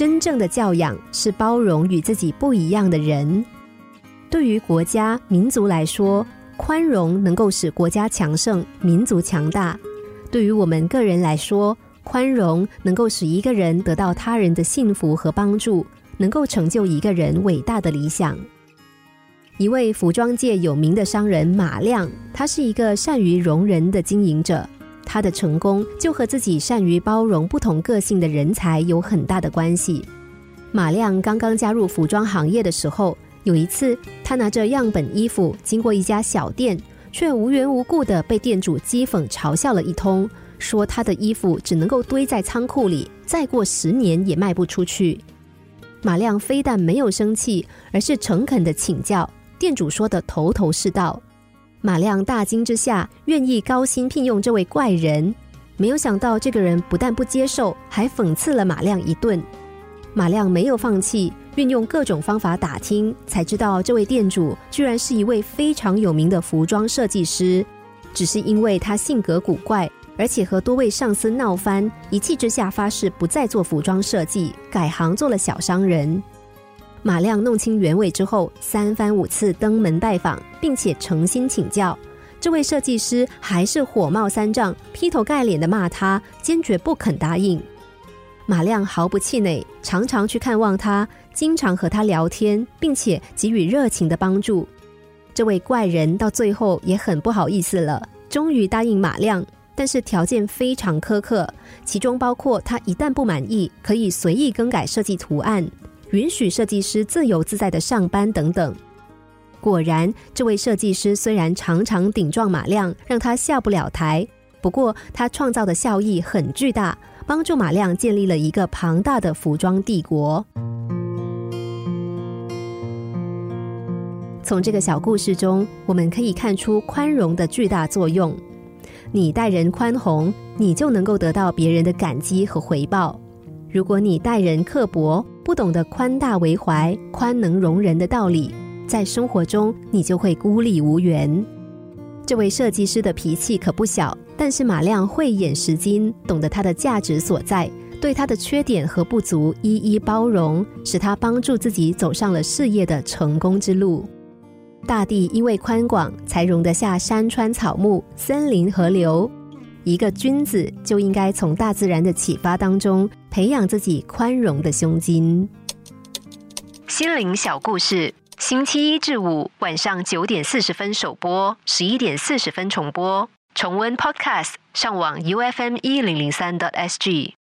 真正的教养是包容与自己不一样的人。对于国家民族来说，宽容能够使国家强盛、民族强大；对于我们个人来说，宽容能够使一个人得到他人的幸福和帮助，能够成就一个人伟大的理想。一位服装界有名的商人马亮，他是一个善于容人的经营者。他的成功就和自己善于包容不同个性的人才有很大的关系。马亮刚刚加入服装行业的时候，有一次他拿着样本衣服经过一家小店，却无缘无故的被店主讥讽嘲笑了一通，说他的衣服只能够堆在仓库里，再过十年也卖不出去。马亮非但没有生气，而是诚恳的请教。店主说的头头是道，马亮大惊之下，愿意高薪聘用这位怪人。没有想到，这个人不但不接受，还讽刺了马亮一顿。马亮没有放弃，运用各种方法打听，才知道这位店主居然是一位非常有名的服装设计师。只是因为他性格古怪，而且和多位上司闹翻，一气之下发誓不再做服装设计，改行做了小商人。马亮弄清原委之后，三番五次登门拜访，并且诚心请教。这位设计师还是火冒三丈，劈头盖脸的骂他，坚决不肯答应。马亮毫不气馁，常常去看望他，经常和他聊天，并且给予热情的帮助。这位怪人到最后也很不好意思了，终于答应马亮，但是条件非常苛刻，其中包括他一旦不满意，可以随意更改设计图案。允许设计师自由自在的上班等等。果然，这位设计师虽然常常顶撞马亮，让他下不了台，不过他创造的效益很巨大，帮助马亮建立了一个庞大的服装帝国。从这个小故事中，我们可以看出宽容的巨大作用。你待人宽宏，你就能够得到别人的感激和回报。如果你待人刻薄，不懂得宽大为怀、宽能容人的道理，在生活中你就会孤立无援。这位设计师的脾气可不小，但是马亮慧眼识金，懂得他的价值所在，对他的缺点和不足一一包容，使他帮助自己走上了事业的成功之路。大地因为宽广，才容得下山川草木、森林河流。一个君子就应该从大自然的启发当中培养自己宽容的胸襟。心灵小故事，星期一至五晚上九点四十分首播，十一点四十分重播。重温 Podcast，上网 U F M 一零零三 t S G。